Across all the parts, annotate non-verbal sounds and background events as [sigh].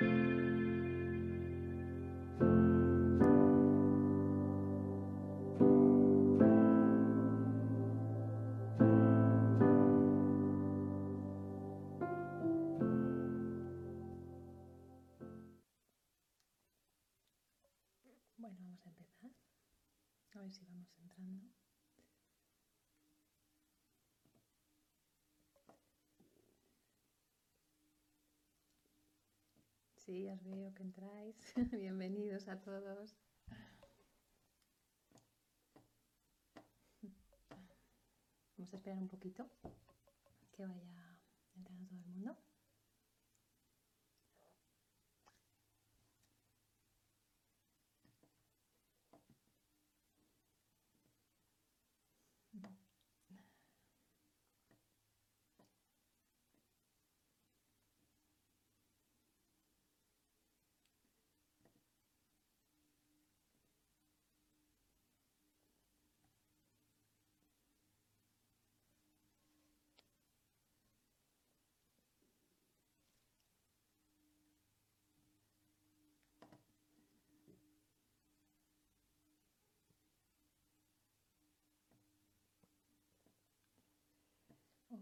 Bueno, vamos a empezar. A ver si vamos entrando. Sí, os veo que entráis. [laughs] Bienvenidos a todos. Vamos a esperar un poquito que vaya entrando todo el mundo.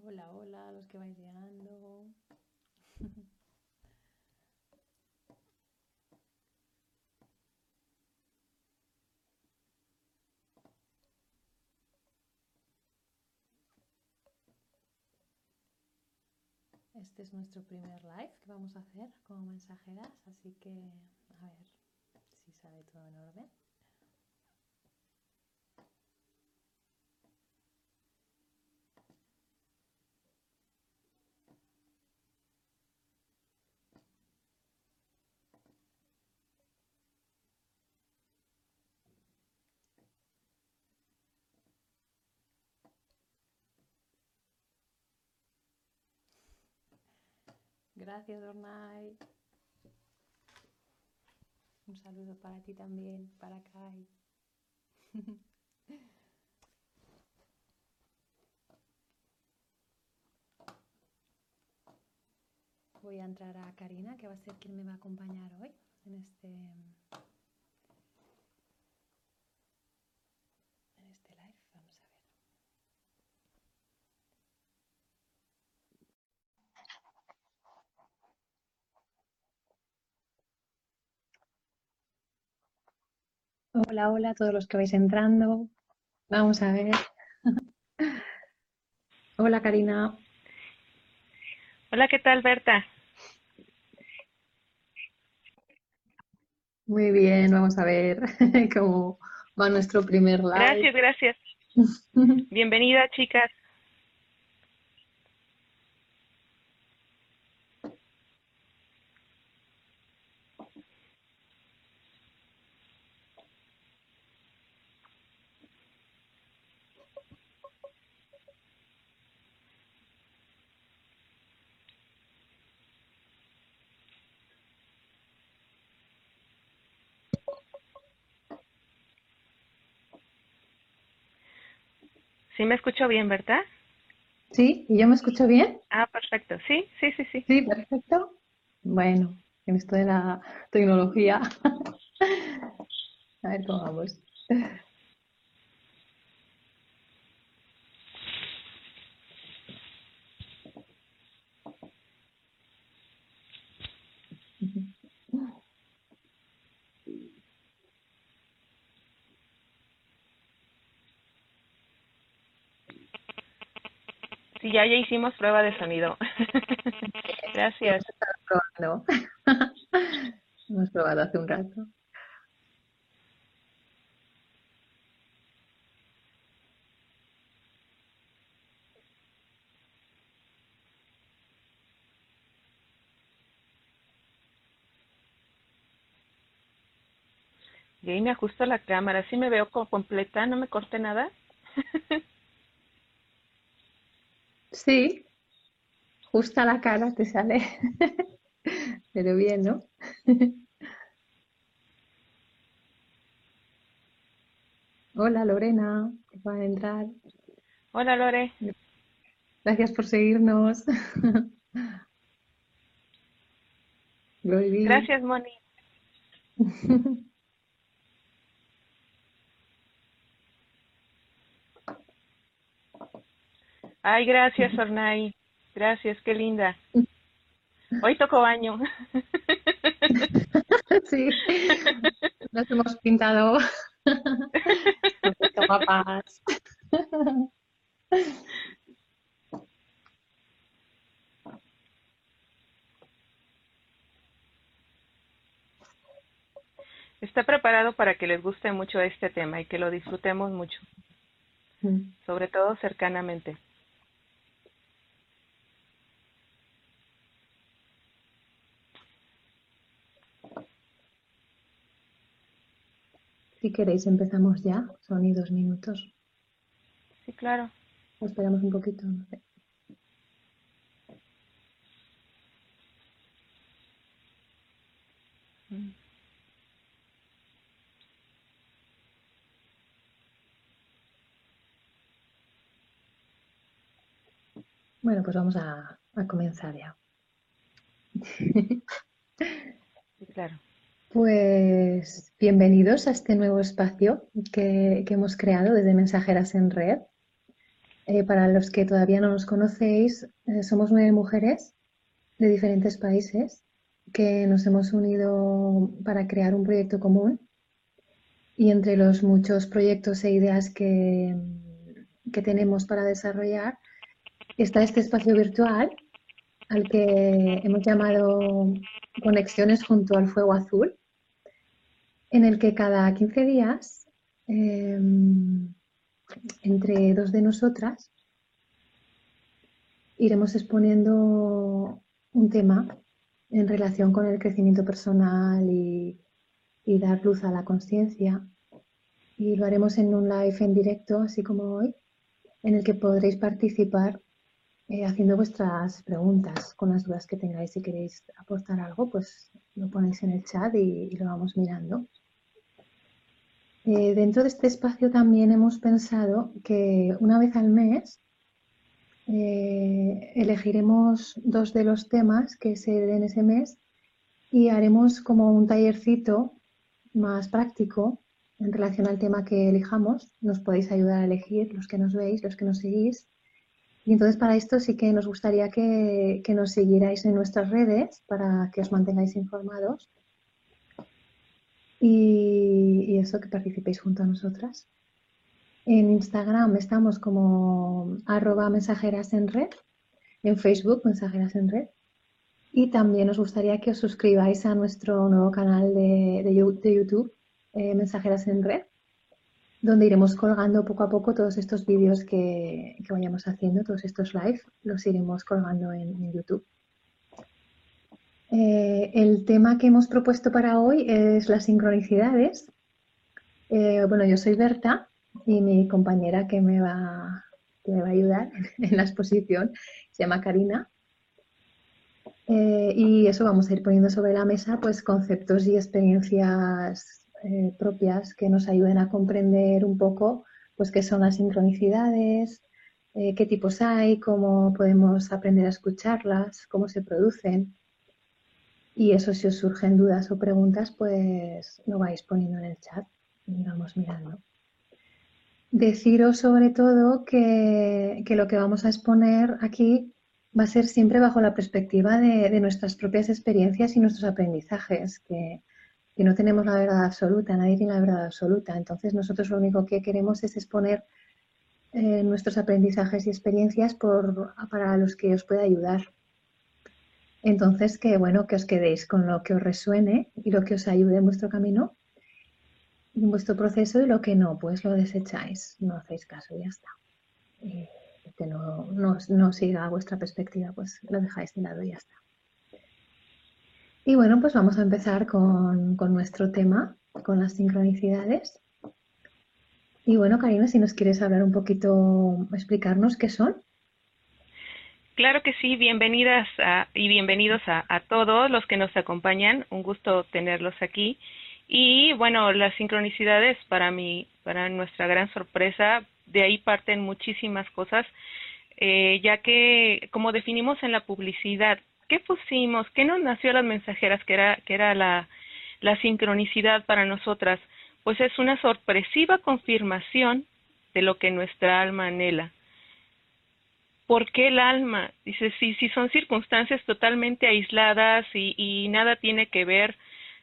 Hola, hola, los que vais llegando. [laughs] Este es nuestro primer live que vamos a hacer como mensajeras, así que a ver si sale todo en orden. Gracias, Ornay. Un saludo para ti también, para Kai. [laughs] Voy a entrar a Karina, que va a ser quien me va a acompañar hoy en este live. Vamos a ver. Hola, hola a todos los que vais entrando. Vamos a ver. [laughs] Hola, Karina. Hola, ¿qué tal, Berta? Muy bien, vamos a ver [laughs] cómo va nuestro primer live. Gracias, gracias. [laughs] Bienvenida, chicas. ¿Sí me escucho bien, verdad? ¿Sí? ¿Y yo me escucho bien? Ah, perfecto. Sí, sí, sí, sí. Sí, perfecto. Bueno, en esto de la tecnología. [laughs] A ver cómo vamos. Sí, ya, ya hicimos prueba de sonido. [laughs] Gracias. Probando. [laughs] Hemos probado hace un rato. Y ahí me ajusto la cámara. ¿Sí me veo co- completa? ¿No me corte nada? [laughs] Sí, justa la cara te sale. [laughs] Pero bien, ¿no? [laughs] Hola Lorena, que va a entrar. Hola, Lore. Gracias por seguirnos. [laughs] Gracias, Moni. Ay, gracias, Ornay. Gracias, qué linda. Hoy tocó baño. [laughs] Sí, nos hemos pintado guapas. Está preparado para que les guste mucho este tema y que lo disfrutemos mucho, mm. sobre todo cercanamente. Si queréis empezamos ya, son y dos minutos. Sí, claro. esperamos un poquito, no sé. Mm. Bueno, pues vamos a, a comenzar ya. Sí, claro. Pues bienvenidos a este nuevo espacio que, hemos creado desde Mensajeras en Red. Eh, para los que todavía no nos conocéis, eh, somos nueve mujeres de diferentes países que nos hemos unido para crear un proyecto común. Y entre los muchos proyectos e ideas que, que tenemos para desarrollar está este espacio virtual al que hemos llamado Conexiones junto al Fuego Azul en el que cada 15 días, em, entre dos de nosotras, iremos exponiendo un tema en relación con el crecimiento personal y, dar luz a la conciencia. Y lo haremos en un live en directo, así como hoy, en el que podréis participar eh, haciendo vuestras preguntas con las dudas que tengáis. Si queréis aportar algo, pues lo ponéis en el chat y lo vamos mirando. Eh, dentro de este espacio también hemos pensado que una vez al mes eh, elegiremos dos de los temas que se den ese mes y haremos como un tallercito más práctico en relación al tema que elijamos. Nos podéis ayudar a elegir los que nos veis, los que nos seguís. Y entonces para esto sí que nos gustaría que, que nos siguierais en nuestras redes para que os mantengáis informados y, eso que participéis junto a nosotras. En Instagram estamos como arroba mensajeras en red, en Facebook mensajeras en red y también nos gustaría que os suscribáis a nuestro nuevo canal de, YouTube, eh, Mensajeras en Red, donde iremos colgando poco a poco todos estos vídeos que, vayamos haciendo, todos estos live, los iremos colgando en YouTube. Eh, el tema que hemos propuesto para hoy es las sincronicidades. Eh, bueno, yo soy Berta y mi compañera que me va, me va a ayudar [laughs] en la exposición se llama Karina. Eh, y eso vamos a ir poniendo sobre la mesa pues conceptos y experiencias propias que nos ayuden a comprender un poco pues qué son las sincronicidades, qué tipos hay, cómo podemos aprender a escucharlas, cómo se producen y eso, si os surgen dudas o preguntas, pues lo vais poniendo en el chat y vamos mirando. Deciros sobre todo que, lo que vamos a exponer aquí va a ser siempre bajo la perspectiva de, nuestras propias experiencias y nuestros aprendizajes, que, no tenemos la verdad absoluta, nadie tiene la verdad absoluta. Entonces nosotros lo único que queremos es exponer eh, nuestros aprendizajes y experiencias por, para los que os pueda ayudar. Entonces, que bueno, que os quedéis con lo que os resuene y lo que os ayude en vuestro camino, en vuestro proceso y lo que no, pues lo desecháis, no hacéis caso y ya está. Y que no, no, siga vuestra perspectiva, pues lo dejáis de lado y ya está. Y bueno, pues vamos a empezar con, con nuestro tema, con las sincronicidades. Y bueno, Karina, si nos quieres hablar un poquito, explicarnos qué son. Claro que sí, bienvenidas y bienvenidos a, todos los que nos acompañan. Un gusto tenerlos aquí. Y bueno, las sincronicidades para mí, para nuestra gran sorpresa, de ahí parten muchísimas cosas, eh, ya que como definimos en la publicidad, ¿qué pusimos? ¿Qué nos nació a las mensajeras que era, que era la, la sincronicidad para nosotras? Pues es una sorpresiva confirmación de lo que nuestra alma anhela. ¿Por qué el alma? Dice, si, si son circunstancias totalmente aisladas y, nada tiene que ver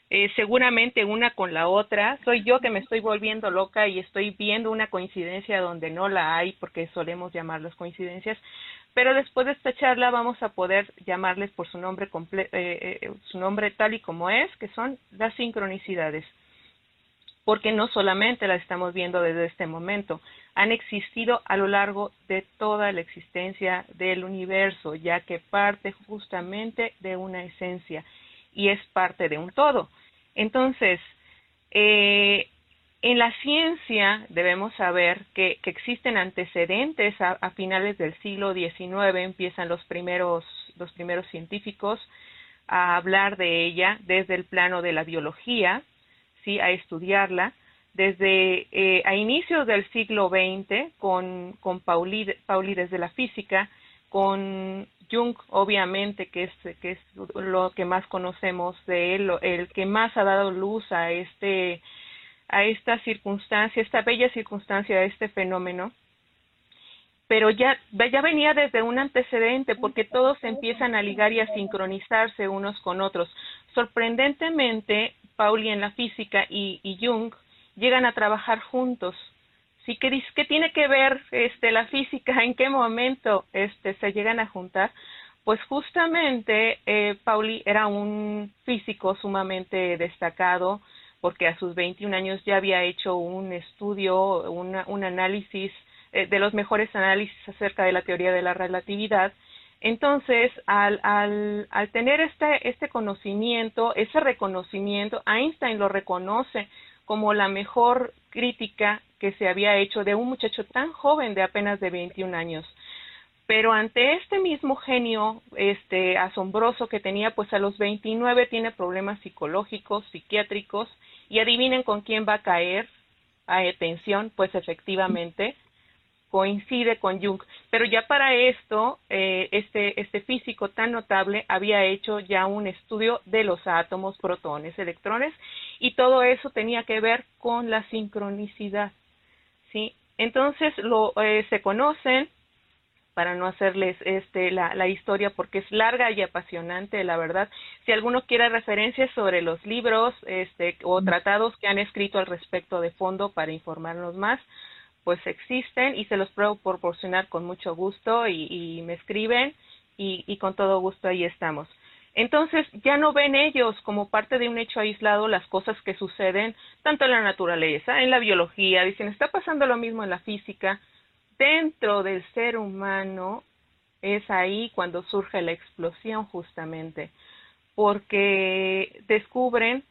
eh, seguramente una con la otra. Soy yo que me estoy volviendo loca y estoy viendo una coincidencia donde no la hay, porque solemos llamarlas coincidencias. Pero después de esta charla vamos a poder llamarles por su nombre, eh, eh, su nombre tal y como es, que son las sincronicidades. Porque no solamente las estamos viendo desde este momento, han existido a lo largo de toda la existencia del universo, ya que parte justamente de una esencia y es parte de un todo. Entonces, eh, en la ciencia debemos saber que, existen antecedentes a, finales del siglo XIX, empiezan los primeros, los primeros científicos a hablar de ella desde el plano de la biología, ¿sí? a estudiarla, desde eh, a inicios del siglo XX con, con Pauli, Pauli desde la física, con Jung, obviamente, que es, que es lo que más conocemos de él, el que más ha dado luz a este a esta circunstancia, esta bella circunstancia, a este fenómeno, pero ya, ya venía desde un antecedente, porque todos empiezan a ligar y a sincronizarse unos con otros. Sorprendentemente, Pauli en la física y, y Jung llegan a trabajar juntos. Sí que qué tiene que ver este la física [laughs] en qué momento este se llegan a juntar pues justamente eh, Pauli era un físico sumamente destacado porque a sus 21 años ya había hecho un estudio un análisis eh, de los mejores análisis acerca de la teoría de la relatividad entonces, al, al, tener este, este conocimiento, ese reconocimiento, Einstein lo reconoce como la mejor crítica que se había hecho de un muchacho tan joven de apenas de 21 años. Pero ante este mismo genio este asombroso que tenía, pues a los 29 tiene problemas psicológicos, psiquiátricos, y adivinen con quién va a caer a atención, pues efectivamente coincide con Jung. Pero ya para esto, eh, este, este físico tan notable había hecho ya un estudio de los átomos, protones, electrones, y todo eso tenía que ver con la sincronicidad. ¿sí? Entonces lo, eh, se conocen, para no hacerles este, la, la, historia porque es larga y apasionante, la verdad. Si alguno quiere referencias sobre los libros este, o tratados que han escrito al respecto de fondo para informarnos más, pues existen y se los puedo proporcionar con mucho gusto y, y me escriben y, y con todo gusto ahí estamos. Entonces ya no ven ellos como parte de un hecho aislado las cosas que suceden tanto en la naturaleza, en la biología, dicen, está pasando lo mismo en la física, dentro del ser humano es ahí cuando surge la explosión justamente, porque descubren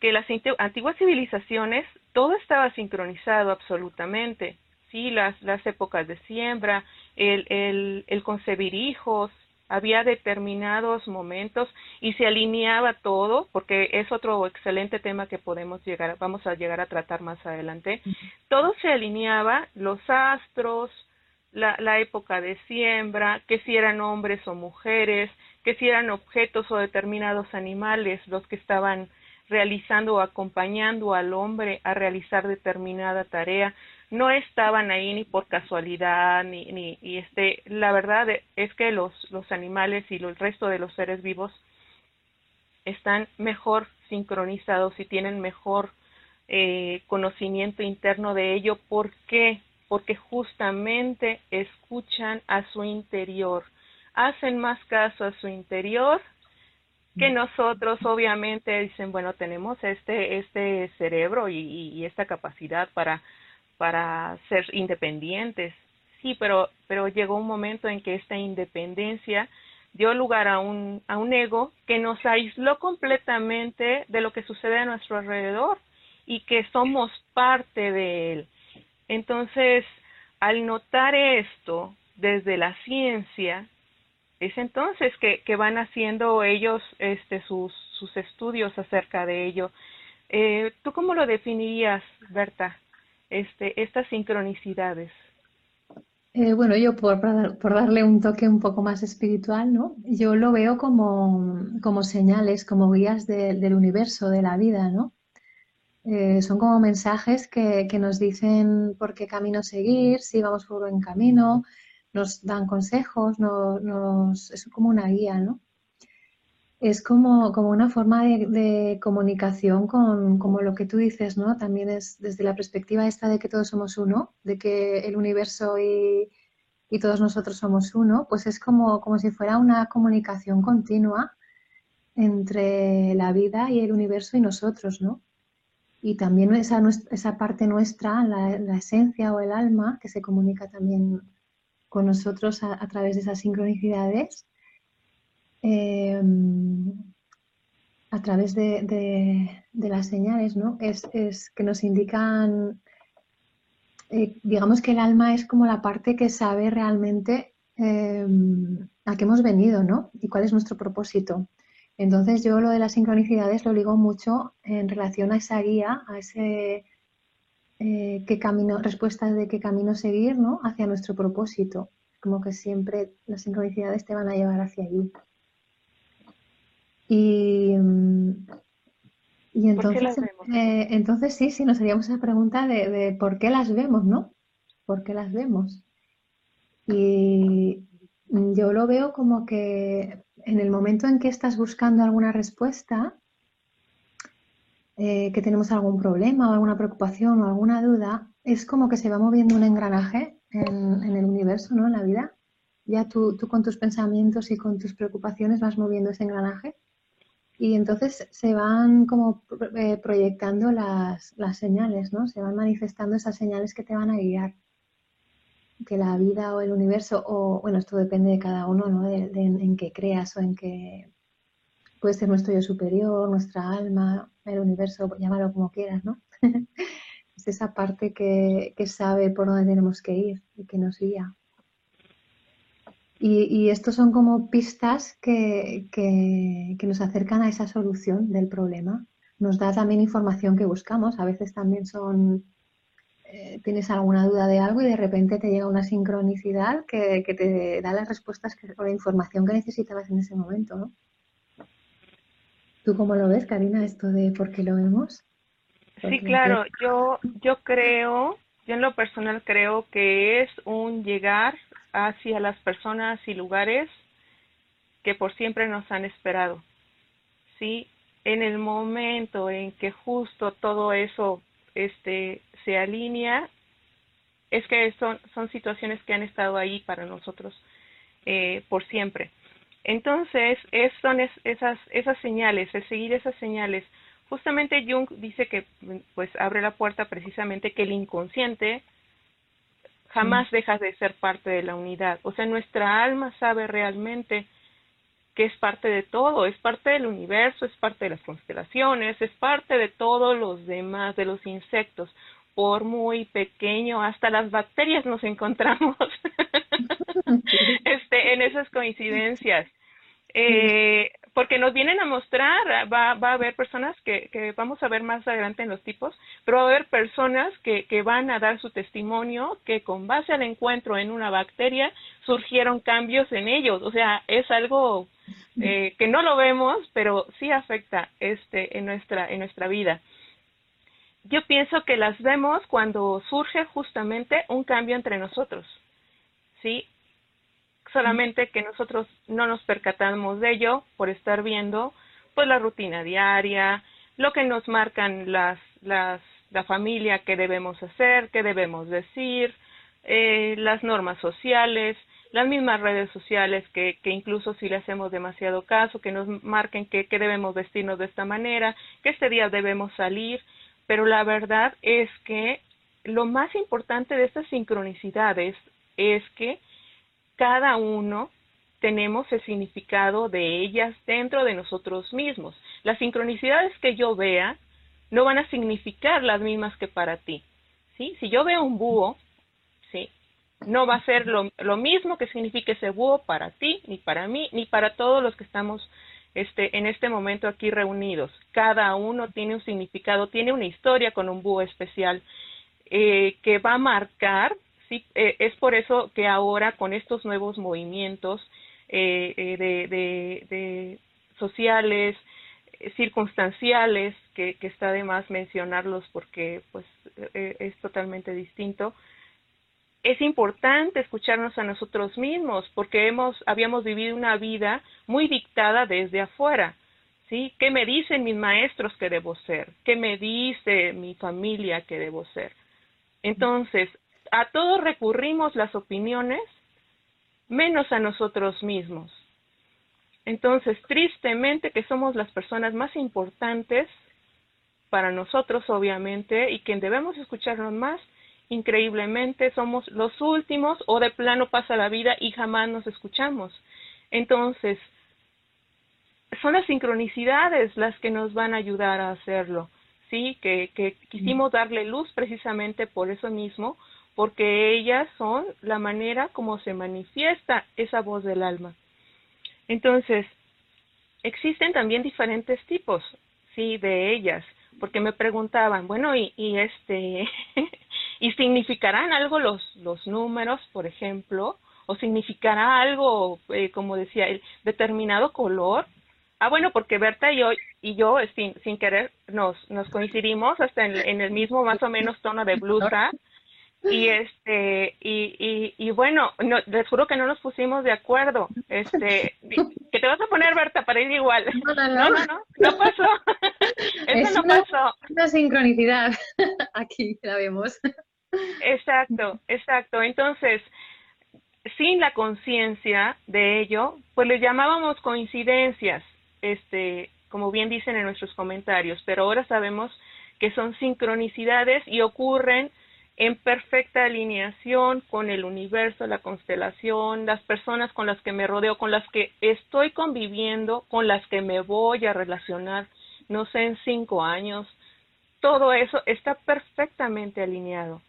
que las antiguas civilizaciones todo estaba sincronizado absolutamente, sí, las, las épocas de siembra, el, el, el concebir hijos, había determinados momentos y se alineaba todo, porque es otro excelente tema que podemos llegar, vamos a llegar a tratar más adelante. Todo se alineaba, los astros, la, la época de siembra, que si eran hombres o mujeres, que si eran objetos o determinados animales los que estaban realizando o acompañando al hombre a realizar determinada tarea no estaban ahí ni por casualidad ni, ni y este la verdad es que los los animales y el resto de los seres vivos están mejor sincronizados y tienen mejor eh, conocimiento interno de ello ¿por qué? porque justamente escuchan a su interior hacen más caso a su interior que nosotros obviamente dicen bueno tenemos este este cerebro y, esta capacidad para para ser independientes. Sí, pero, pero llegó un momento en que esta independencia dio lugar a un, a un ego que nos aisló completamente de lo que sucede a nuestro alrededor y que somos parte de él. Entonces, al notar esto desde la ciencia, es entonces que, van haciendo ellos este, sus, estudios acerca de ello. Eh, ¿Tú cómo lo definirías, Berta? este, estas sincronicidades? Eh, bueno, yo por, darle un toque un poco más espiritual, ¿no? Yo lo veo como, como señales, como guías del universo, de la vida, ¿no? Eh, son como mensajes que, que, nos dicen por qué camino seguir, si vamos por buen camino, nos dan consejos, es como una guía, ¿no? Es como, como una forma de, comunicación con como lo que tú dices, ¿no? También es desde la perspectiva esta de que todos somos uno, de que el universo y, y todos nosotros somos uno, pues es como, como si fuera una comunicación continua entre la vida y el universo y nosotros, ¿no? Y también esa, esa parte nuestra, la, la esencia o el alma, que se comunica también con nosotros a, través de esas sincronicidades, eh, a través de, las señales, ¿no? Es, que nos indican, eh, digamos que el alma es como la parte que sabe realmente eh, a qué hemos venido, ¿no? Y cuál es nuestro propósito. Entonces yo lo de las sincronicidades lo digo mucho en relación a esa guía, a ese eh, qué camino, respuestas de qué camino seguir, ¿no? Hacia nuestro propósito. Como que siempre las sincronicidades te van a llevar hacia allí. Y, mm, y entonces, eh, entonces sí, sí, nos haríamos esa pregunta de, por qué las vemos, ¿no? ¿Por qué las vemos? Y yo lo veo como que en el momento en que estás buscando alguna respuesta, eh, que tenemos algún problema o alguna preocupación o alguna duda, es como que se va moviendo un engranaje en, el universo, ¿no? En la vida. Ya tú, tú, con tus pensamientos y con tus preocupaciones vas moviendo ese engranaje y entonces se van como eh, proyectando las, las, señales, ¿no? Se van manifestando esas señales que te van a guiar. Que la vida o el universo, o bueno, esto depende de cada uno, ¿no? De, en qué creas o en qué puede ser nuestro yo superior, nuestra alma, el universo, llámalo como quieras, ¿no? [laughs] es esa parte que, sabe por dónde tenemos que ir y que nos guía. Y, y estos son como pistas que, nos acercan a esa solución del problema. Nos da también información que buscamos. A veces también son, eh, tienes alguna duda de algo y de repente te llega una sincronicidad que, te da las respuestas o la información que necesitabas en ese momento. ¿no? ¿Tú cómo lo ves, Karina, esto de por qué lo vemos? Sí, claro, yo, yo creo, yo en lo personal creo que es un llegar hacia las personas y lugares que por siempre nos han esperado. Sí, en el momento en que justo todo eso este se alinea, es que son, son situaciones que han estado ahí para nosotros eh, por siempre. Entonces, es, son esas, esas señales, el seguir esas señales. Justamente Jung dice que pues abre la puerta precisamente que el inconsciente jamás mm. deja de ser parte de la unidad. O sea, nuestra alma sabe realmente que es parte de todo, es parte del universo, es parte de las constelaciones, es parte de todos los demás, de los insectos, por muy pequeño, hasta las bacterias nos encontramos [laughs] [laughs] este, en esas coincidencias. Eh, porque nos vienen a mostrar, va, va a haber personas que, que, vamos a ver más adelante en los tipos, pero va a haber personas que, que van a dar su testimonio que con base al encuentro en una bacteria surgieron cambios en ellos. O sea, es algo eh, que no lo vemos, pero sí afecta este en nuestra en nuestra vida. Yo pienso que las vemos cuando surge justamente un cambio entre nosotros. ¿sí? solamente que nosotros no nos percatamos de ello por estar viendo pues la rutina diaria, lo que nos marcan las, las la familia que debemos hacer, qué debemos decir, eh, las normas sociales, las mismas redes sociales que, que incluso si le hacemos demasiado caso, que nos marquen que, que debemos vestirnos de esta manera, que este día debemos salir, pero la verdad es que lo más importante de estas sincronicidades es que cada uno tenemos el significado de ellas dentro de nosotros mismos. Las sincronicidades que yo vea no van a significar las mismas que para ti. ¿sí? Si yo veo un búho, ¿sí? no va a ser lo, lo mismo que signifique ese búho para ti, ni para mí, ni para todos los que estamos este, en este momento aquí reunidos. Cada uno tiene un significado, tiene una historia con un búho especial eh, que va a marcar. Eh, es por eso que ahora con estos nuevos movimientos eh, de, sociales, circunstanciales, que, que, está de más mencionarlos porque pues es totalmente distinto, es importante escucharnos a nosotros mismos porque hemos, habíamos vivido una vida muy dictada desde afuera. ¿Sí? ¿Qué me dicen mis maestros que debo ser? ¿Qué me dice mi familia que debo ser? Entonces, a todos recurrimos las opiniones, menos a nosotros mismos. Entonces, tristemente que somos las personas más importantes para nosotros, obviamente, y quien debemos escucharnos más, increíblemente somos los últimos o de plano pasa la vida y jamás nos escuchamos. Entonces, son las sincronicidades las que nos van a ayudar a hacerlo. ¿sí? Que, que quisimos darle luz precisamente por eso mismo, porque ellas son la manera como se manifiesta esa voz del alma. Entonces, existen también diferentes tipos, sí, de ellas, porque me preguntaban, bueno, y, y este, [laughs] y significarán algo los, los números, por ejemplo, o significará algo, eh, como decía, el determinado color, Ah, bueno, porque Berta y yo, y yo sin, sin querer nos, nos coincidimos hasta en, el mismo más o menos tono de blusa. Y este, y, y, y bueno, no, les juro que no nos pusimos de acuerdo. Este, que te vas a poner Berta para ir igual. No, no, no, no, no, no pasó. [laughs] Eso no una, pasó. Una sincronicidad. [laughs] Aquí la vemos. Exacto, exacto. Entonces, sin la conciencia de ello, pues le llamábamos coincidencias este, como bien dicen en nuestros comentarios, pero ahora sabemos que son sincronicidades y ocurren en perfecta alineación con el universo, la constelación, las personas con las que me rodeo, con las que estoy conviviendo, con las que me voy a relacionar, no sé, en cinco años. Todo eso está perfectamente alineado.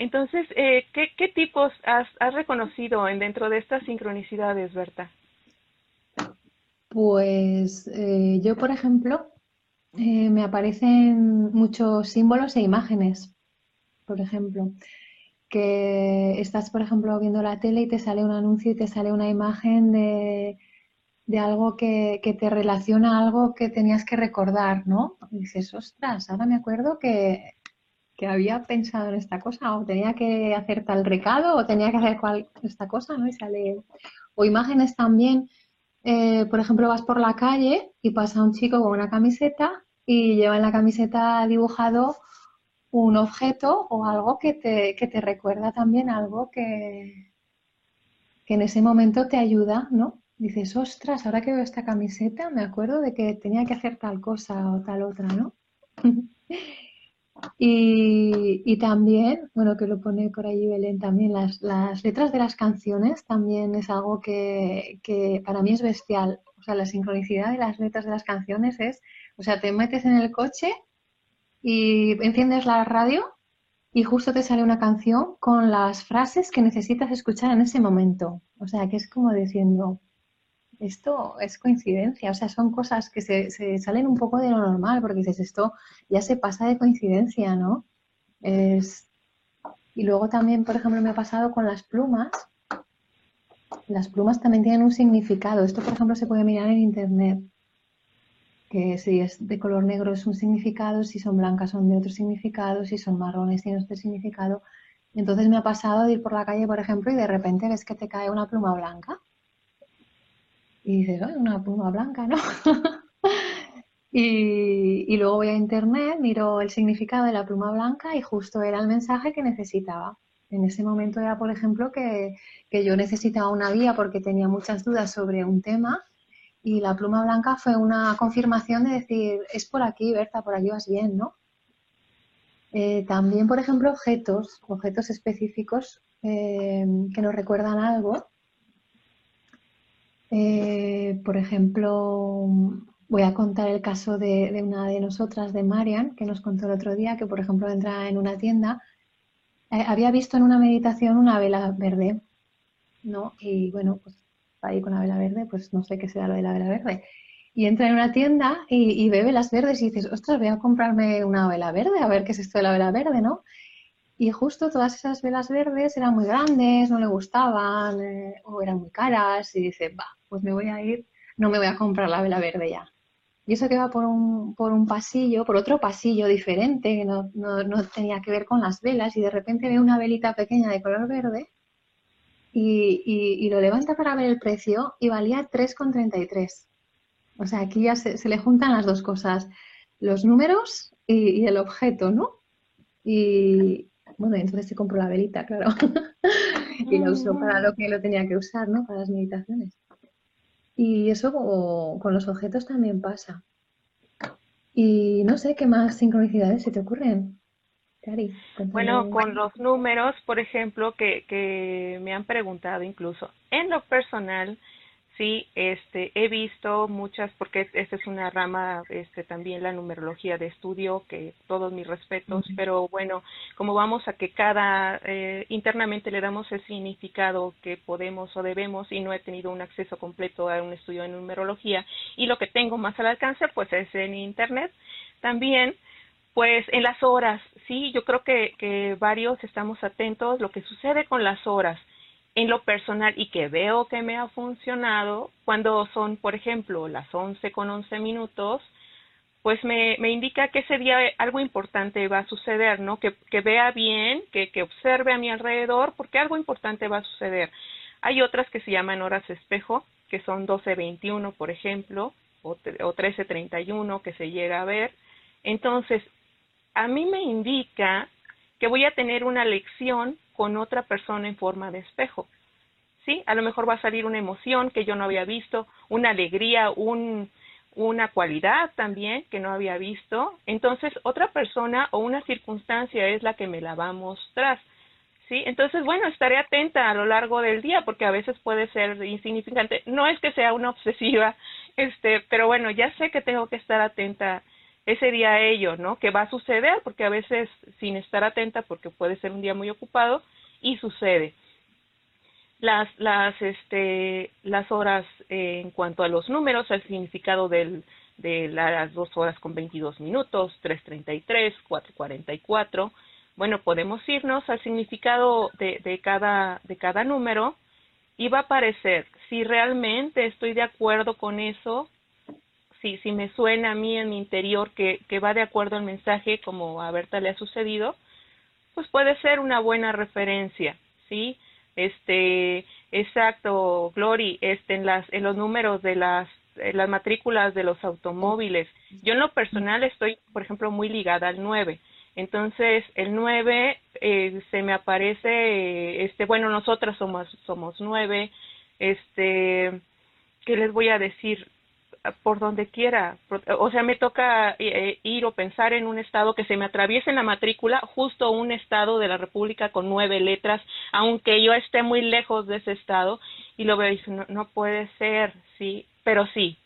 Entonces, eh, ¿qué, ¿qué, tipos has, has reconocido en dentro de estas sincronicidades, Berta? Pues eh, yo, por ejemplo, eh, me aparecen muchos símbolos e imágenes. Por ejemplo, que estás, por ejemplo, viendo la tele y te sale un anuncio y te sale una imagen de, de algo que, que, te relaciona a algo que tenías que recordar, ¿no? Y dices, ostras, ahora me acuerdo que, que había pensado en esta cosa, o tenía que hacer tal recado, o tenía que hacer cual, esta cosa, ¿no? Y sale. O imágenes también eh, por ejemplo, vas por la calle y pasa un chico con una camiseta y lleva en la camiseta dibujado un objeto o algo que te, que te recuerda también algo que, que en ese momento te ayuda, ¿no? Dices, ostras, ahora que veo esta camiseta me acuerdo de que tenía que hacer tal cosa o tal otra, ¿no? [laughs] Y, también, bueno, que lo pone por ahí Belén, también las, las letras de las canciones también es algo que, que, para mí es bestial. O sea, la sincronicidad de las letras de las canciones es, o sea, te metes en el coche y enciendes la radio y justo te sale una canción con las frases que necesitas escuchar en ese momento. O sea, que es como diciendo, esto es coincidencia, o sea, son cosas que se, se, salen un poco de lo normal, porque dices, esto ya se pasa de coincidencia, ¿no? Es... Y luego también, por ejemplo, me ha pasado con las plumas. Las plumas también tienen un significado. Esto, por ejemplo, se puede mirar en internet. Que si es de color negro es un significado, si son blancas son de otro significado, si son marrones tienen otro significado. Entonces me ha pasado de ir por la calle, por ejemplo, y de repente ves que te cae una pluma blanca y dices, una pluma blanca, ¿no? [laughs] y, luego voy a internet, miro el significado de la pluma blanca y justo era el mensaje que necesitaba. En ese momento era, por ejemplo, que, que yo necesitaba una guía porque tenía muchas dudas sobre un tema y la pluma blanca fue una confirmación de decir, es por aquí, Berta, por aquí vas bien, ¿no? Eh, también, por ejemplo, objetos, objetos específicos eh, que nos recuerdan algo eh, por ejemplo, voy a contar el caso de, una de nosotras, de Marian, que nos contó el otro día que, por ejemplo, entra en una tienda, eh, había visto en una meditación una vela verde, ¿no? Y bueno, pues ahí con la vela verde, pues no sé qué será lo de la vela verde. Y entra en una tienda y, ve velas verdes y dices, ostras, voy a comprarme una vela verde, a ver qué es esto de la vela verde, ¿no? Y justo todas esas velas verdes eran muy grandes, no le gustaban eh, o eran muy caras y dice, va, pues me voy a ir, no me voy a comprar la vela verde ya. Y eso que va por un, por un pasillo, por otro pasillo diferente, que no, no, tenía que ver con las velas, y de repente ve una velita pequeña de color verde y, y, lo levanta para ver el precio y valía 3,33. O sea, aquí ya se, se, le juntan las dos cosas, los números y, y el objeto, ¿no? Y, bueno, entonces se compró la velita, claro. [laughs] y la usó para lo que lo tenía que usar, ¿no? Para las meditaciones. Y eso con los objetos también pasa. Y no sé qué más sincronicidades se te ocurren. Cari, bueno, con los números, por ejemplo, que, que me han preguntado incluso. En lo personal, sí, este, he visto muchas, porque esta es una rama, este, también la numerología de estudio, que todos mis respetos, pero bueno, como vamos a que cada, eh, internamente le damos el significado que podemos o debemos y no he tenido un acceso completo a un estudio de numerología y lo que tengo más al alcance, pues es en Internet. También, pues en las horas, sí, yo creo que, que varios estamos atentos lo que sucede con las horas en lo personal y que veo que me ha funcionado, cuando son, por ejemplo, las 11 con 11 minutos, pues me, me indica que ese día algo importante va a suceder, ¿no? Que, que vea bien, que, que observe a mi alrededor, porque algo importante va a suceder. Hay otras que se llaman horas espejo, que son 12.21, por ejemplo, o, o 13.31 que se llega a ver. Entonces, a mí me indica que voy a tener una lección con otra persona en forma de espejo. ¿Sí? A lo mejor va a salir una emoción que yo no había visto, una alegría, un, una cualidad también que no había visto. Entonces, otra persona o una circunstancia es la que me la va a mostrar. ¿Sí? Entonces, bueno, estaré atenta a lo largo del día porque a veces puede ser insignificante. No es que sea una obsesiva, este, pero bueno, ya sé que tengo que estar atenta ese día a ello, ¿no? Que va a suceder, porque a veces sin estar atenta, porque puede ser un día muy ocupado, y sucede. Las, las, este, las horas eh, en cuanto a los números, el significado del, de las dos horas con 22 minutos, 3.33, 4.44, bueno, podemos irnos al significado de, de, cada, de cada número y va a aparecer si realmente estoy de acuerdo con eso, si, si me suena a mí en mi interior que, que va de acuerdo al mensaje como a Berta le ha sucedido, pues puede ser una buena referencia, ¿sí? Este, exacto, Glory, este, en las, en los números de las, las matrículas de los automóviles. Yo en lo personal estoy, por ejemplo, muy ligada al 9. Entonces, el 9 eh, se me aparece, este, bueno, nosotras somos, somos 9, este, ¿qué les voy a decir? Por donde quiera. O sea, me toca eh, ir o pensar en un estado que se me atraviese en la matrícula, justo un estado de la República con nueve letras, aunque yo esté muy lejos de ese estado, y lo veo y digo, no, no puede ser, sí, pero sí,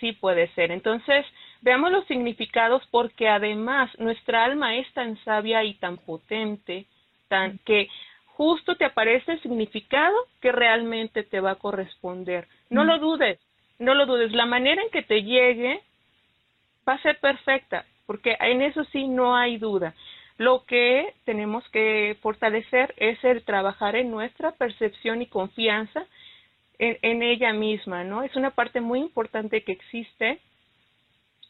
sí puede ser. Entonces, veamos los significados porque además nuestra alma es tan sabia y tan potente, tan que justo te aparece el significado que realmente te va a corresponder. No lo dudes, no lo dudes, la manera en que te llegue va a ser perfecta, porque en eso sí no hay duda. Lo que tenemos que fortalecer es el trabajar en nuestra percepción y confianza en, ella misma, ¿no? Es una parte muy importante que existe,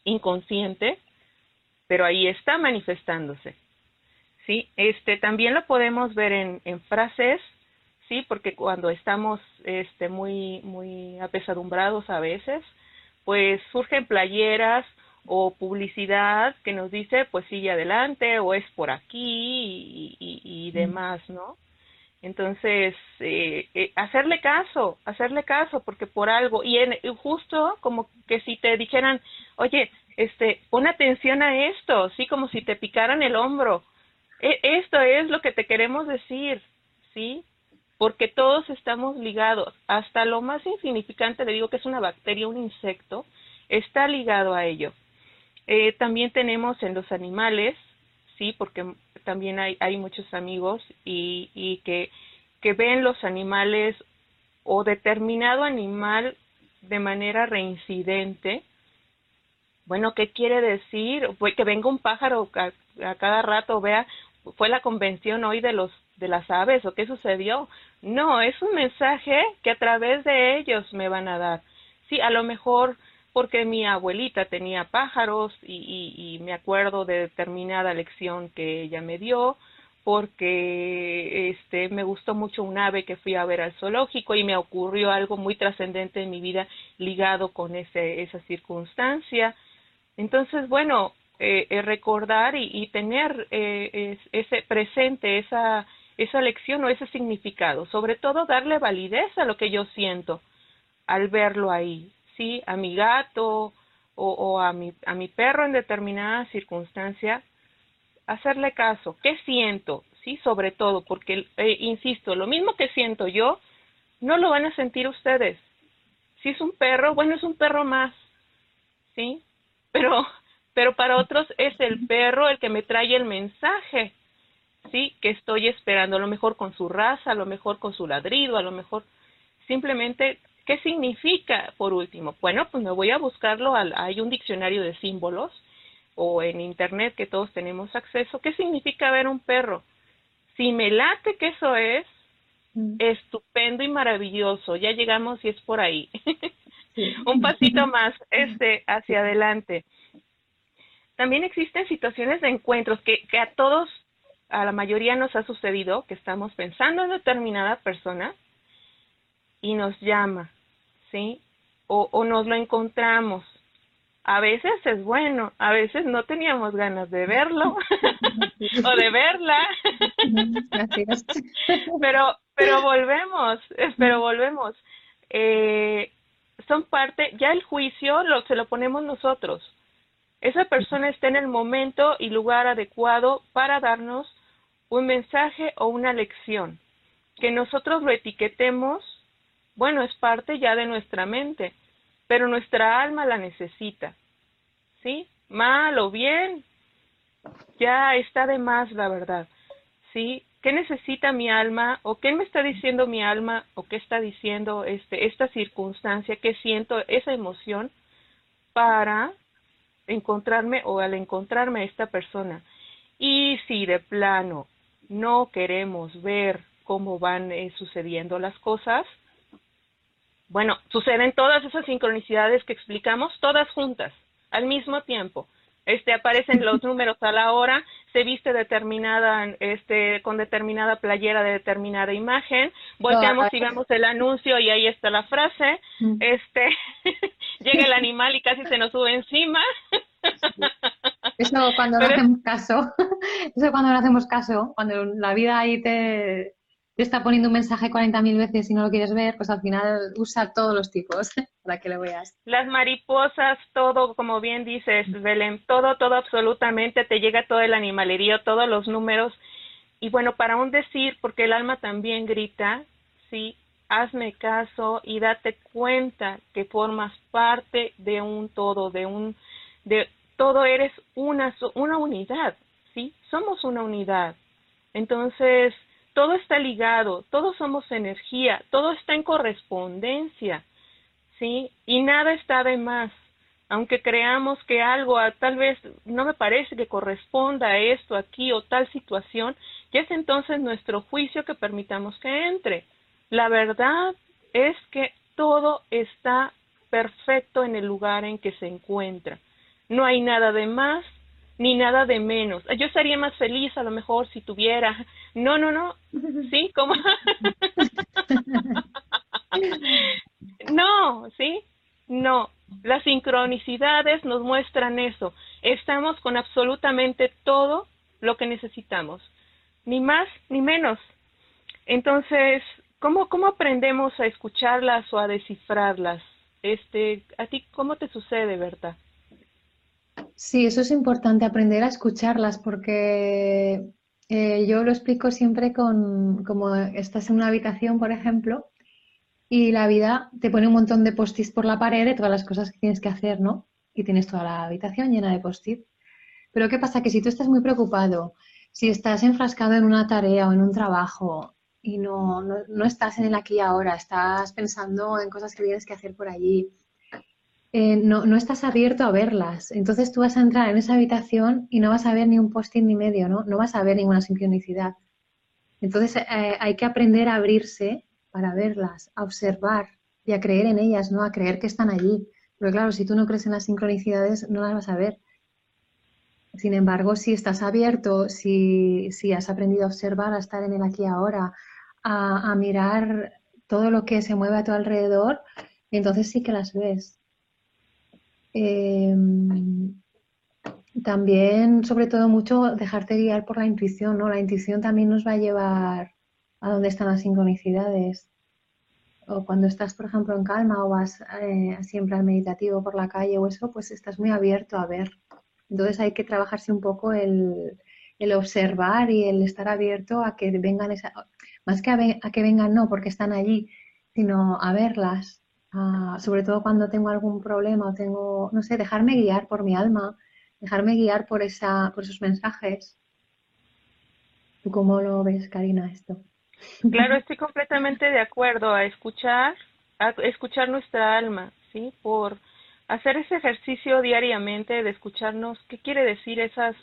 inconsciente, pero ahí está manifestándose. ¿sí? Este, también lo podemos ver en frases sí, porque cuando estamos este, muy, muy apesadumbrados a veces, pues surgen playeras o publicidad que nos dice, pues sigue adelante o es por aquí y, y, demás, ¿no? Entonces, eh, eh, hacerle caso, hacerle caso, porque por algo, y en, justo como que si te dijeran, oye, este, pon atención a esto, sí, como si te picaran el hombro, e, esto es lo que te queremos decir, sí, porque todos estamos ligados, hasta lo más insignificante, le digo que es una bacteria, un insecto, está ligado a ello. Eh, también tenemos en los animales, sí, porque también hay, hay muchos amigos y, y que, que ven los animales o determinado animal de manera reincidente. Bueno, ¿qué quiere decir? Pues que venga un pájaro a, a cada rato, vea fue la convención hoy de los de las aves o qué sucedió. No, es un mensaje que a través de ellos me van a dar. Sí, a lo mejor porque mi abuelita tenía pájaros y, y, me acuerdo de determinada lección que ella me dio, porque este me gustó mucho un ave que fui a ver al zoológico y me ocurrió algo muy trascendente en mi vida ligado con ese, esa circunstancia. Entonces, bueno, eh, eh, recordar y, tener eh, ese presente, esa, esa lección o ese significado, sobre todo darle validez a lo que yo siento al verlo ahí, ¿sí? A mi gato o, o a, mi, a mi perro en determinada circunstancia, hacerle caso. ¿Qué siento? Sí, sobre todo, porque, eh, insisto, lo mismo que siento yo, no lo van a sentir ustedes. Si es un perro, bueno, es un perro más, ¿sí? Pero, pero para otros es el perro el que me trae el mensaje, ¿sí? Que estoy esperando, a lo mejor con su raza, a lo mejor con su ladrido, a lo mejor simplemente ¿Qué significa, por último? Bueno, pues me voy a buscarlo, hay un diccionario de símbolos o en internet que todos tenemos acceso. ¿Qué significa ver un perro? Si me late que eso es, mm. estupendo y maravilloso. Ya llegamos y es por ahí. [laughs] un pasito más este hacia adelante. También existen situaciones de encuentros que, que a todos, a la mayoría nos ha sucedido, que estamos pensando en determinada persona y nos llama ¿sí? O, o nos lo encontramos. A veces es bueno, a veces no teníamos ganas de verlo [laughs] o de verla. [laughs] [laughs] pero, pero volvemos, pero volvemos. Eh, son parte, ya el juicio lo, se lo ponemos nosotros. Esa persona está en el momento y lugar adecuado para darnos un mensaje o una lección. Que nosotros lo etiquetemos bueno, es parte ya de nuestra mente, pero nuestra alma la necesita. ¿Sí? Mal o bien, ya está de más la verdad. ¿Sí? ¿Qué necesita mi alma? ¿O qué me está diciendo mi alma? ¿O qué está diciendo este, esta circunstancia? ¿Qué siento esa emoción para encontrarme o al encontrarme a esta persona? Y si de plano no queremos ver cómo van eh, sucediendo las cosas, bueno, suceden todas esas sincronicidades que explicamos, todas juntas, al mismo tiempo. Este, aparecen los números a la hora, se viste determinada, este, con determinada playera de determinada imagen, volteamos y vemos el anuncio y ahí está la frase, este, [laughs] llega el animal y casi se nos sube encima. Eso cuando no hacemos caso, [laughs] eso cuando no hacemos caso, cuando la vida ahí te, te está poniendo un mensaje 40.000 veces y no lo quieres ver, pues al final usa todos los tipos [laughs] para que lo veas. Las mariposas, todo, como bien dices, Belén, todo, todo absolutamente, te llega todo el animalerío, todos los números. Y bueno, para un decir, porque el alma también grita, sí, hazme caso y date cuenta que formas parte de un todo, de un, de todo eres una, una unidad, sí, somos una unidad. Entonces, todo está ligado, todos somos energía, todo está en correspondencia, ¿sí? Y nada está de más. Aunque creamos que algo tal vez no me parece que corresponda a esto aquí o tal situación, ya es entonces nuestro juicio que permitamos que entre. La verdad es que todo está perfecto en el lugar en que se encuentra. No hay nada de más ni nada de menos. Yo sería más feliz a lo mejor si tuviera. No, no, no. [laughs] ¿Sí? ¿Cómo? [laughs] no, ¿sí? No. Las sincronicidades nos muestran eso. Estamos con absolutamente todo lo que necesitamos. Ni más ni menos. Entonces, ¿cómo, cómo aprendemos a escucharlas o a descifrarlas? Este, ¿A ti cómo te sucede, Berta? Sí, eso es importante, aprender a escucharlas, porque eh, yo lo explico siempre con, como estás en una habitación, por ejemplo, y la vida te pone un montón de post-its por la pared de todas las cosas que tienes que hacer, ¿no? Y tienes toda la habitación llena de post-it. Pero ¿qué pasa? Que si tú estás muy preocupado, si estás enfrascado en una tarea o en un trabajo y no, no, no estás en el aquí y ahora, estás pensando en cosas que tienes que hacer por allí, eh, no, no, estás abierto a verlas. Entonces tú vas a entrar en esa habitación y no vas a ver ni un posting ni medio, ¿no? No vas a ver ninguna sincronicidad. Entonces eh, hay que aprender a abrirse para verlas, a observar y a creer en ellas, ¿no? A creer que están allí. Porque claro, si tú no crees en las sincronicidades, no las vas a ver. Sin embargo, si estás abierto, si, si has aprendido a observar, a estar en el aquí ahora, a mirar todo lo que se mueve a tu alrededor, entonces sí que las ves. Em, también, sobre todo, mucho dejarte guiar por la intuición, ¿no? La intuición también nos va a llevar a donde están las sincronicidades. O cuando estás, por ejemplo, en calma o vas eh, siempre al meditativo por la calle o eso, pues estás muy abierto a ver. Entonces hay que trabajarse un poco el, observar y el estar abierto a que vengan, esa, más que a que vengan, no, porque están allí, sino a verlas, sobre todo cuando tengo algún problema o tengo, no sé, dejarme guiar por mi alma, dejarme guiar por, esa, por esos mensajes. ¿Tú cómo lo ves, Karina, esto? Claro, estoy completamente de acuerdo a escuchar, a escuchar nuestra alma, ¿sí? Por hacer ese ejercicio diariamente de escucharnos qué quiere decir esas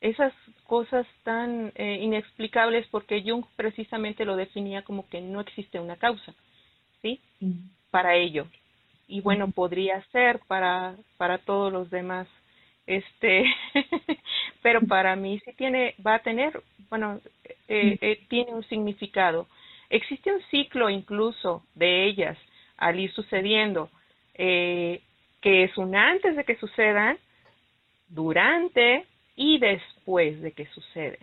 esas cosas tan eh, inexplicables porque Jung precisamente lo definía como que no existe una causa, ¿sí? Mm para ello. Y bueno, podría ser para, para todos los demás. Este, [laughs] pero para mí sí tiene, va a tener, bueno, eh, eh, tiene un significado. Existe un ciclo incluso de ellas al ir sucediendo, eh, que es un antes de que sucedan, durante y después de que suceden,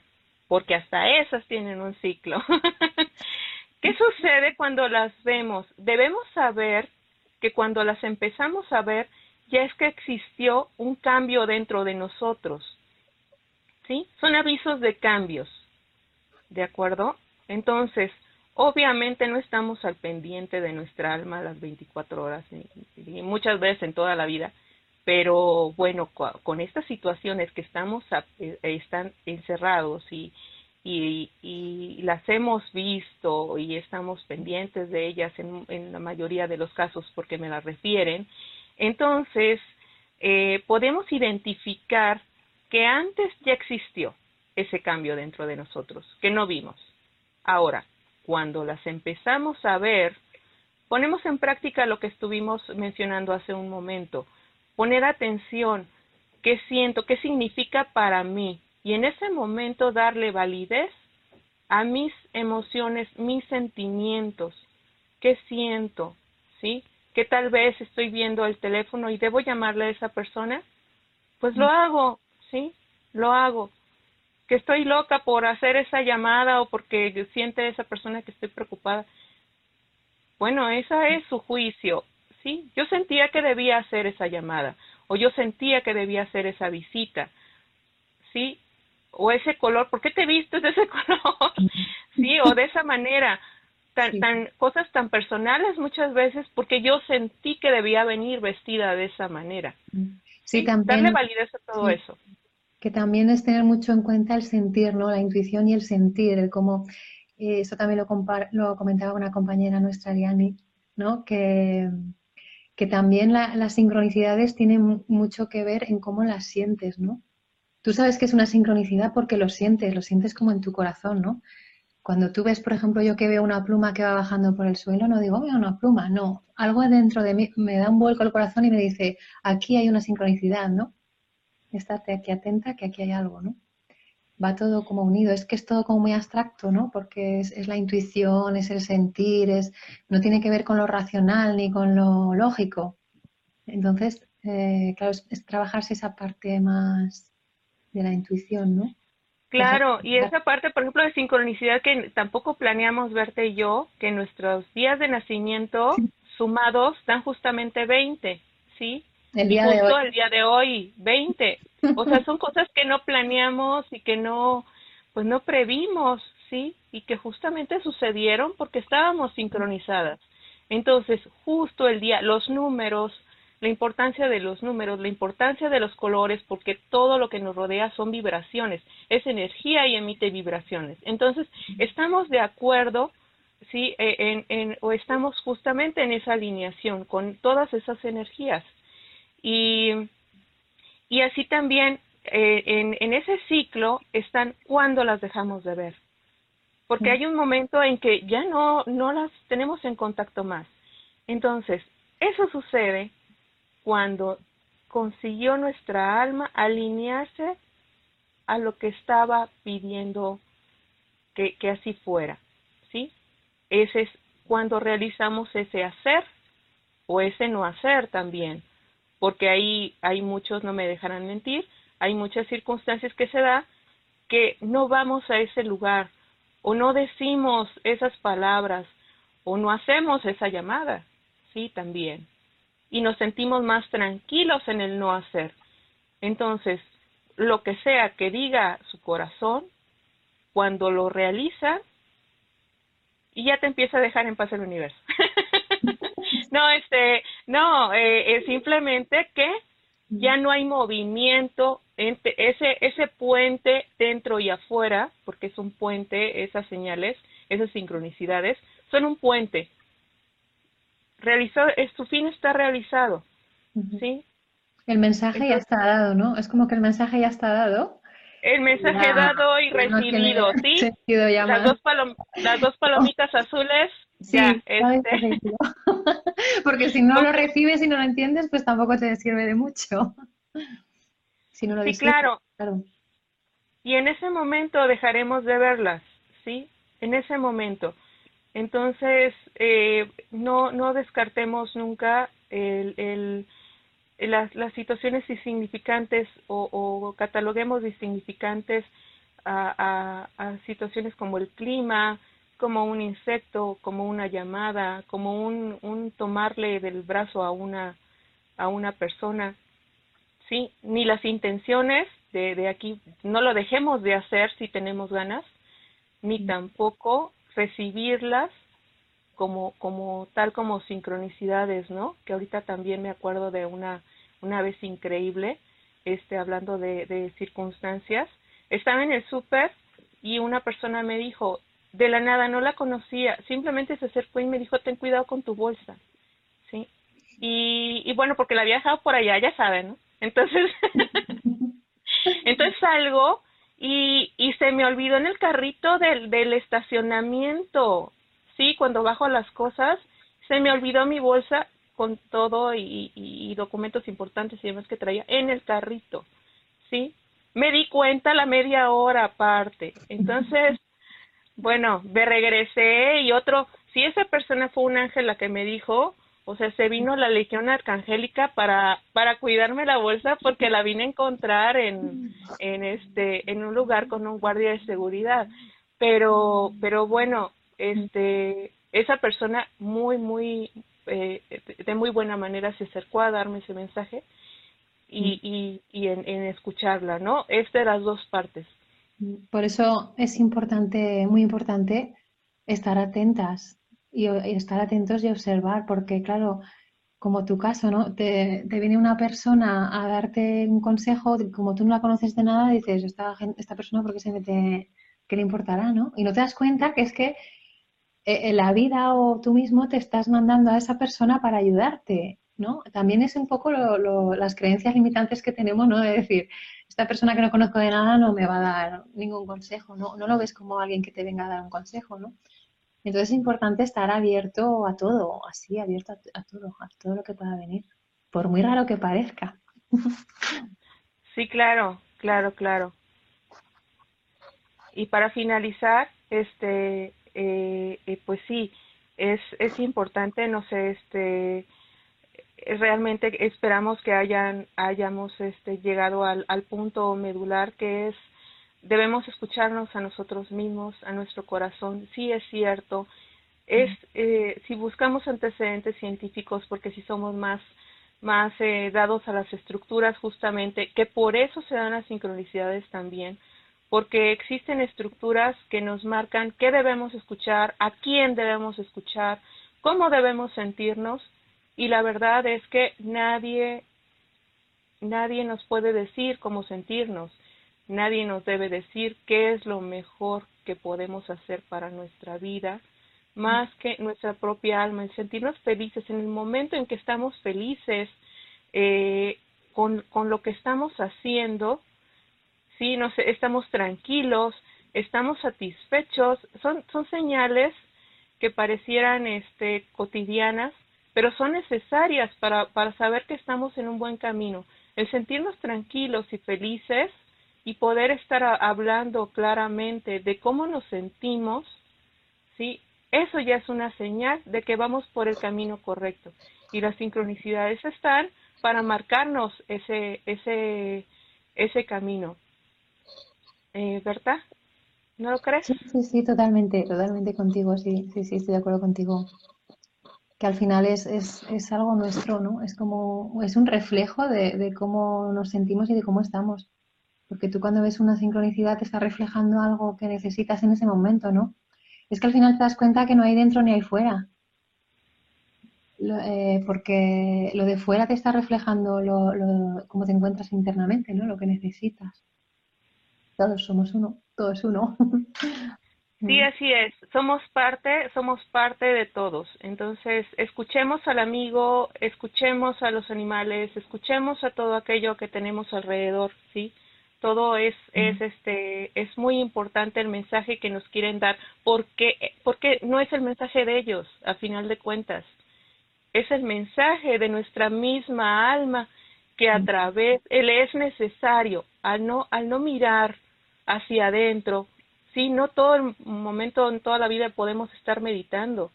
porque hasta esas tienen un ciclo. [laughs] ¿Qué sucede cuando las vemos? Debemos saber que cuando las empezamos a ver, ya es que existió un cambio dentro de nosotros. ¿Sí? Son avisos de cambios. ¿De acuerdo? Entonces, obviamente no estamos al pendiente de nuestra alma las 24 horas, y, muchas veces en toda la vida, pero bueno, con estas situaciones que estamos, eh, están encerrados y, y, las hemos visto y estamos pendientes de ellas en, la mayoría de los casos porque me las refieren, entonces eh, podemos identificar que antes ya existió ese cambio dentro de nosotros, que no vimos. Ahora, cuando las empezamos a ver, ponemos en práctica lo que estuvimos mencionando hace un momento, poner atención, qué siento, qué significa para mí, y en ese momento darle validez a mis emociones, mis sentimientos, qué siento, ¿sí? Que tal vez estoy viendo el teléfono y debo llamarle a esa persona, pues lo hago, ¿sí? Lo hago. Que estoy loca por hacer esa llamada o porque siente esa persona que estoy preocupada. Bueno, esa es su juicio, ¿sí? Yo sentía que debía hacer esa llamada o yo sentía que debía hacer esa visita, ¿sí? O ese color, ¿por qué te vistes de ese [laughs] color? sí, o de esa manera. Tan, tan, cosas tan personales muchas veces porque yo sentí que debía venir vestida de esa manera. Sí, también. Darle validez a todo eso. Que también es tener mucho en cuenta el sentir, ¿no? La intuición y el sentir, el cómo, eh, eso también lo, lo comentaba una compañera nuestra, Ariani, ¿no? Que, que también las sincronicidades tienen mucho que ver en cómo las sientes, ¿no? Tú sabes que es una sincronicidad porque lo sientes, lo sientes como en tu corazón, ¿no? Cuando tú ves, por ejemplo, yo que veo una pluma que va bajando por el suelo, no digo, veo una pluma, no. Algo dentro de mí me da un vuelco al corazón y me dice, aquí hay una sincronicidad, ¿no? Estate aquí atenta que aquí hay algo, ¿no? Va todo como unido. Es que es todo como muy abstracto, ¿no? Porque es, la intuición, es el sentir, es, no tiene que ver con lo racional ni con lo lógico. Entonces, eh, claro, es trabajarse esa parte más, de la intuición, ¿no? Claro, y esa parte, por ejemplo, de sincronicidad que tampoco planeamos verte y yo, que nuestros días de nacimiento sumados dan justamente 20, ¿sí? El día de hoy. el día de hoy, 20. O sea, son cosas que no planeamos y que no, pues no previmos, ¿sí? Y que justamente sucedieron porque estábamos sincronizadas. Entonces, justo el día, los números, la importancia de los números, la importancia de los colores, porque todo lo que nos rodea son vibraciones, es energía y emite vibraciones. Entonces, estamos de acuerdo, ¿sí? E, en, en, o estamos justamente en esa alineación con todas esas energías. Y, y así también eh, en, en ese ciclo están cuando las dejamos de ver. Porque hay un momento en que ya no, no las tenemos en contacto más. Entonces, eso sucede cuando consiguió nuestra alma alinearse a lo que estaba pidiendo que, que así fuera. ¿Sí? Ese es cuando realizamos ese hacer o ese no hacer también. Porque ahí hay muchos, no me dejarán mentir, hay muchas circunstancias que se da que no vamos a ese lugar o no decimos esas palabras o no hacemos esa llamada, sí, también. Y nos sentimos más tranquilos en el no hacer. Entonces, lo que sea que diga su corazón, cuando lo realiza, y ya te empieza a dejar en paz el universo. [laughs] no, este, no, eh, es simplemente que ya no hay movimiento entre ese ese puente dentro y afuera, porque es un puente, esas señales, esas sincronicidades, son un puente. Realizado, su fin está realizado, ¿sí? El mensaje ya está dado, ¿no? Es como que el mensaje ya está dado el mensaje dado y recibido, [laughs] ¿sí? Las dos, las dos palomitas [laughs] azules. Sí, este. [laughs] porque si no lo recibes y no lo entiendes, pues tampoco te sirve de mucho. Si no lo sí, claro. claro. Y en ese momento dejaremos de verlas, ¿sí? En ese momento. Entonces, eh, no, no descartemos nunca el, el las, las situaciones insignificantes o, o cataloguemos de insignificantes a, a, a, situaciones como el clima, como un insecto, como una llamada, como un, un tomarle del brazo a una, a una persona, ¿sí? Ni las intenciones de, de aquí, no lo dejemos de hacer si tenemos ganas, ni tampoco recibirlas como, como tal como sincronicidades, ¿no? Que ahorita también me acuerdo de una, una vez increíble, este, hablando de, de circunstancias. Estaba en el súper y una persona me dijo, de la nada, no la conocía, simplemente se acercó y me dijo, ten cuidado con tu bolsa, ¿sí? Y, y bueno, porque la había dejado por allá, ya saben, ¿no? Entonces, [laughs] entonces salgo y, y se me olvidó en el carrito del, estacionamiento, sí, cuando bajo las cosas, se me olvidó mi bolsa con todo y, documentos importantes y demás que traía en el carrito, ¿sí? Me di cuenta la media hora aparte. Entonces, [laughs] bueno, me regresé y otro, si esa persona fue un ángel la que me dijo, o sea, se vino la legión arcangélica para para cuidarme la bolsa porque la vine a encontrar en en este en un lugar con un guardia de seguridad. Pero pero bueno, este, esa persona muy, muy, eh, de muy buena manera se acercó a darme ese mensaje y, y, y en, en, escucharla, ¿no? Es de las dos partes. Por eso es importante, muy importante, estar atentas y, estar atentos y observar, porque claro, como tu caso, ¿no? Te, viene una persona a darte un consejo, como tú no la conoces de nada, dices, esta, esta persona, ¿por qué se mete? ¿Qué le importará, no? Y no te das cuenta que es que eh, la vida o tú mismo te estás mandando a esa persona para ayudarte, ¿no? También es un poco las creencias limitantes que tenemos, ¿no? De decir, esta persona que no conozco de nada no me va a dar ningún consejo, ¿no? No lo ves como alguien que te venga a dar un consejo, ¿no? Entonces es importante estar abierto a todo, así, abierto a, todo, a todo lo que pueda venir, por muy raro que parezca. Sí, claro, claro, claro. Y para finalizar, este, eh, eh, pues sí, es, es importante, no sé, este, realmente esperamos que hayan, hayamos este, llegado al, al punto medular que es debemos escucharnos a nosotros mismos, a nuestro corazón. Sí es cierto, es eh, si buscamos antecedentes científicos, porque si somos más más eh, dados a las estructuras justamente, que por eso se dan las sincronicidades también, porque existen estructuras que nos marcan qué debemos escuchar, a quién debemos escuchar, cómo debemos sentirnos y la verdad es que nadie nadie nos puede decir cómo sentirnos, nadie nos debe decir qué es lo mejor que podemos hacer para nuestra vida, más que nuestra propia alma, el sentirnos felices en el momento en que estamos felices, eh, con, con lo que estamos haciendo, ¿sí? Nos, estamos tranquilos, estamos satisfechos, son, son señales que parecieran este, cotidianas, pero son necesarias para, para saber que estamos en un buen camino. El sentirnos tranquilos y felices y poder estar hablando claramente de cómo nos sentimos, ¿sí? Eso ya es una señal de que vamos por el camino correcto. Y las sincronicidades están para marcarnos ese, ese, ese camino. Eh, ¿Verdad? ¿No lo crees? Sí, sí, totalmente, totalmente contigo, sí, sí, sí, estoy de acuerdo contigo. Que al final es, es, es algo nuestro, ¿no? Es como, es un reflejo de, de, cómo nos sentimos y de cómo estamos. Porque tú cuando ves una sincronicidad te está reflejando algo que necesitas en ese momento, ¿no? Es que al final te das cuenta que no hay dentro ni hay fuera. Eh, porque lo de fuera te está reflejando lo, cómo te encuentras internamente, ¿no? Lo que necesitas. Todos somos uno todo es uno. [laughs] Sí, así es. Somos parte, somos parte de todos. Entonces, escuchemos al amigo, escuchemos a los animales, escuchemos a todo aquello que tenemos alrededor, ¿sí? Todo es, es este, es muy importante el mensaje que nos quieren dar, porque, porque no es el mensaje de ellos, a final de cuentas. Es el mensaje de nuestra misma alma que a través, él es necesario, al no, al no mirar hacia adentro. Sí, no todo el momento, en toda la vida podemos estar meditando,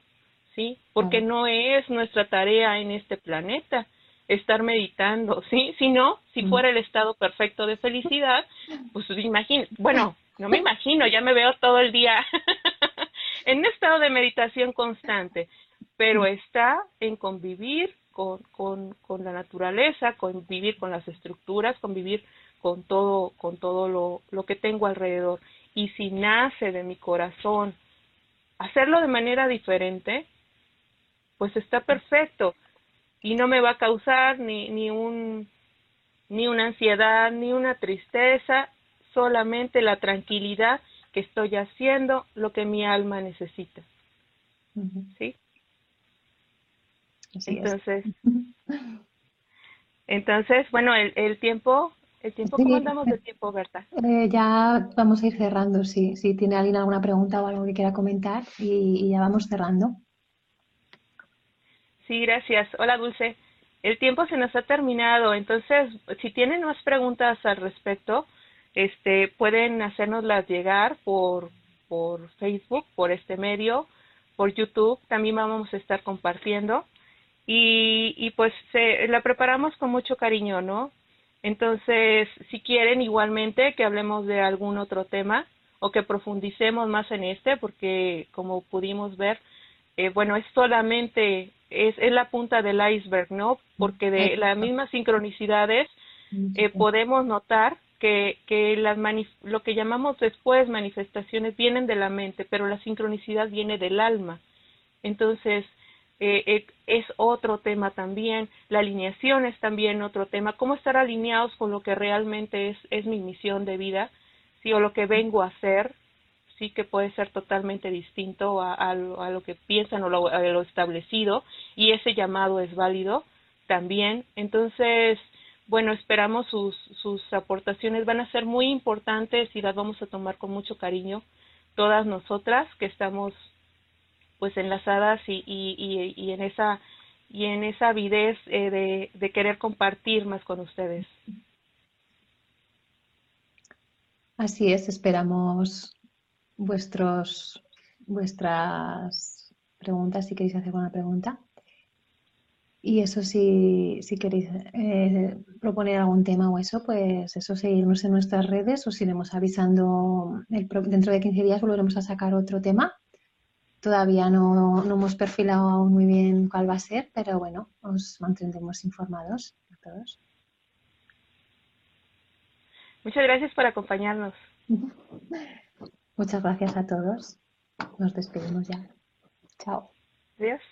¿sí? Porque no es nuestra tarea en este planeta estar meditando, ¿sí? Si no, si fuera el estado perfecto de felicidad, pues imagino, bueno, no me imagino, ya me veo todo el día [laughs] en un estado de meditación constante, pero está en convivir con, con, con la naturaleza, convivir con las estructuras, convivir con todo, con todo lo, lo que tengo alrededor. Y si nace de mi corazón hacerlo de manera diferente, pues está perfecto y no me va a causar ni, ni un ni una ansiedad, ni una tristeza, solamente la tranquilidad que estoy haciendo lo que mi alma necesita. ¿Sí? entonces, [laughs] entonces, bueno, el, el tiempo ¿El tiempo, ¿Cómo andamos de tiempo, Berta? Eh, ya vamos a ir cerrando, sí. Si tiene alguien alguna pregunta o algo que quiera comentar y, ya vamos cerrando. Sí, gracias. Hola, Dulce. El tiempo se nos ha terminado, entonces, si tienen más preguntas al respecto, este, pueden hacérnoslas llegar por, por Facebook, por este medio, por YouTube. También vamos a estar compartiendo. Y, pues se, la preparamos con mucho cariño, ¿no? Entonces, si quieren igualmente que hablemos de algún otro tema o que profundicemos más en este, porque como pudimos ver, eh, bueno, es solamente, es, es la punta del iceberg, ¿no? Porque de las mismas sincronicidades eh, podemos notar que, que las lo que llamamos después manifestaciones vienen de la mente, pero la sincronicidad viene del alma. Entonces, eh, eh, es otro tema también, la alineación es también otro tema, cómo estar alineados con lo que realmente es, es mi misión de vida, sí, o lo que vengo a hacer, sí que puede ser totalmente distinto a, a, lo, que piensan o lo, a lo establecido, y ese llamado es válido también. Entonces, bueno, esperamos sus, sus aportaciones, van a ser muy importantes y las vamos a tomar con mucho cariño todas nosotras que estamos pues enlazadas y, y, y, en esa y en esa avidez eh, de, de querer compartir más con ustedes. Así es, esperamos vuestros vuestras preguntas si queréis hacer alguna pregunta. Y eso si, si queréis eh, proponer algún tema o eso, pues eso seguirnos en nuestras redes, os iremos avisando el, dentro de 15 días volveremos a sacar otro tema Todavía no, no, hemos perfilado aún muy bien cuál va a ser, pero bueno, os mantendremos informados a todos. Muchas gracias por acompañarnos. Muchas gracias a todos. Nos despedimos ya. Chao. Adiós.